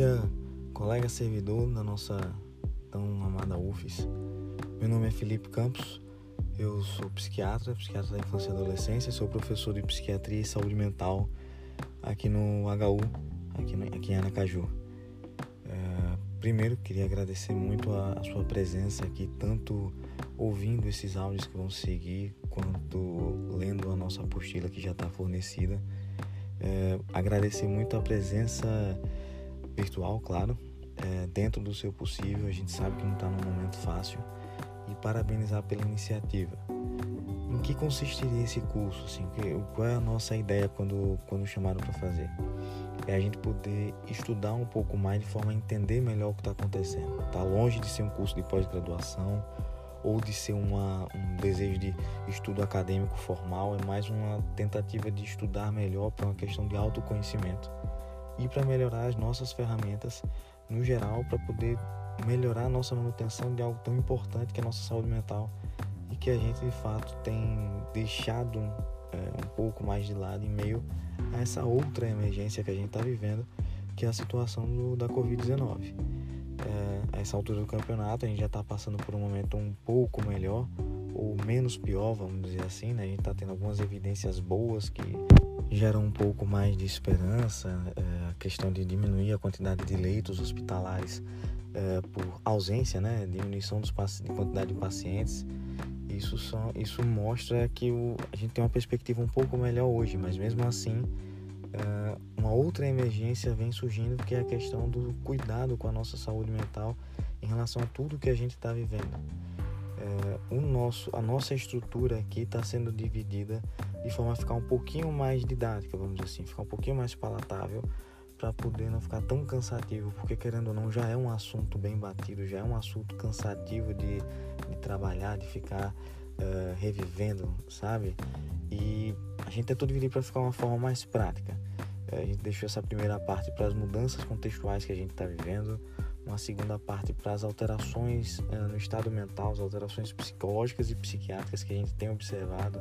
dia, colega servidor da nossa tão amada UFES. Meu nome é Felipe Campos, eu sou psiquiatra, psiquiatra da infância e adolescência, sou professor de psiquiatria e saúde mental aqui no HU, aqui, no, aqui em Aracaju. É, primeiro, queria agradecer muito a, a sua presença aqui, tanto ouvindo esses áudios que vão seguir, quanto lendo a nossa apostila que já está fornecida. É, agradecer muito a presença virtual, claro, é, dentro do seu possível. A gente sabe que não está num momento fácil e parabenizar pela iniciativa. Em que consistiria esse curso? Assim, qual é a nossa ideia quando, quando chamaram para fazer? É a gente poder estudar um pouco mais de forma a entender melhor o que está acontecendo. Está longe de ser um curso de pós-graduação ou de ser uma, um desejo de estudo acadêmico formal, é mais uma tentativa de estudar melhor para uma questão de autoconhecimento e para melhorar as nossas ferramentas no geral para poder melhorar a nossa manutenção de algo tão importante que é a nossa saúde mental e que a gente de fato tem deixado é, um pouco mais de lado em meio a essa outra emergência que a gente está vivendo, que é a situação do, da Covid-19. É, a essa altura do campeonato a gente já está passando por um momento um pouco melhor ou menos pior, vamos dizer assim, né? A gente está tendo algumas evidências boas que geram um pouco mais de esperança, é, a questão de diminuir a quantidade de leitos hospitalares é, por ausência, né, diminuição dos, de quantidade de pacientes. Isso, só, isso mostra que o, a gente tem uma perspectiva um pouco melhor hoje, mas mesmo assim, é, uma outra emergência vem surgindo, que é a questão do cuidado com a nossa saúde mental em relação a tudo que a gente está vivendo. É, o nosso, a nossa estrutura aqui está sendo dividida de forma a ficar um pouquinho mais didática, vamos dizer assim, ficar um pouquinho mais palatável para poder não ficar tão cansativo, porque querendo ou não já é um assunto bem batido, já é um assunto cansativo de, de trabalhar, de ficar uh, revivendo, sabe? E a gente tentou dividir para ficar uma forma mais prática. Uh, a gente deixou essa primeira parte para as mudanças contextuais que a gente está vivendo, uma segunda parte para as alterações uh, no estado mental, as alterações psicológicas e psiquiátricas que a gente tem observado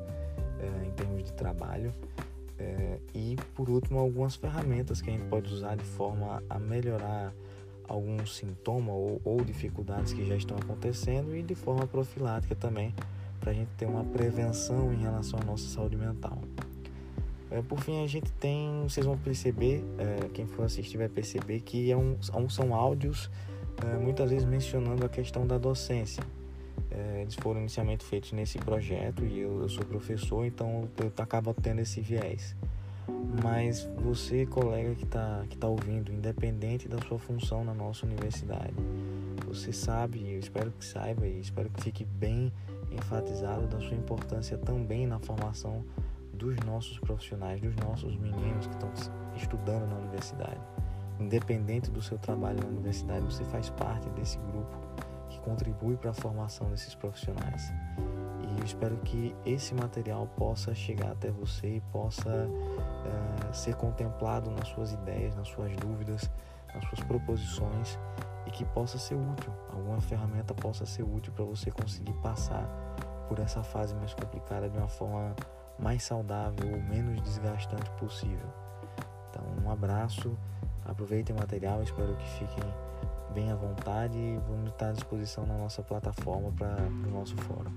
em termos de trabalho. É, e por último, algumas ferramentas que a gente pode usar de forma a melhorar algum sintoma ou, ou dificuldades que já estão acontecendo e de forma profilática também, para a gente ter uma prevenção em relação à nossa saúde mental. É, por fim, a gente tem, vocês vão perceber, é, quem for assistir vai perceber que é um, são áudios é, muitas vezes mencionando a questão da docência. É, eles foram inicialmente feitos nesse projeto e eu, eu sou professor, então eu, eu acabo tendo esse viés. Mas você, colega que está que tá ouvindo, independente da sua função na nossa universidade, você sabe, eu espero que saiba e espero que fique bem enfatizado da sua importância também na formação dos nossos profissionais, dos nossos meninos que estão estudando na universidade. Independente do seu trabalho na universidade, você faz parte desse grupo que contribui para a formação desses profissionais. E eu espero que esse material possa chegar até você e possa uh, ser contemplado nas suas ideias, nas suas dúvidas, nas suas proposições e que possa ser útil, alguma ferramenta possa ser útil para você conseguir passar por essa fase mais complicada de uma forma mais saudável ou menos desgastante possível. Então, um abraço, aproveitem o material, espero que fiquem bem à vontade e vamos estar à disposição na nossa plataforma para o nosso fórum.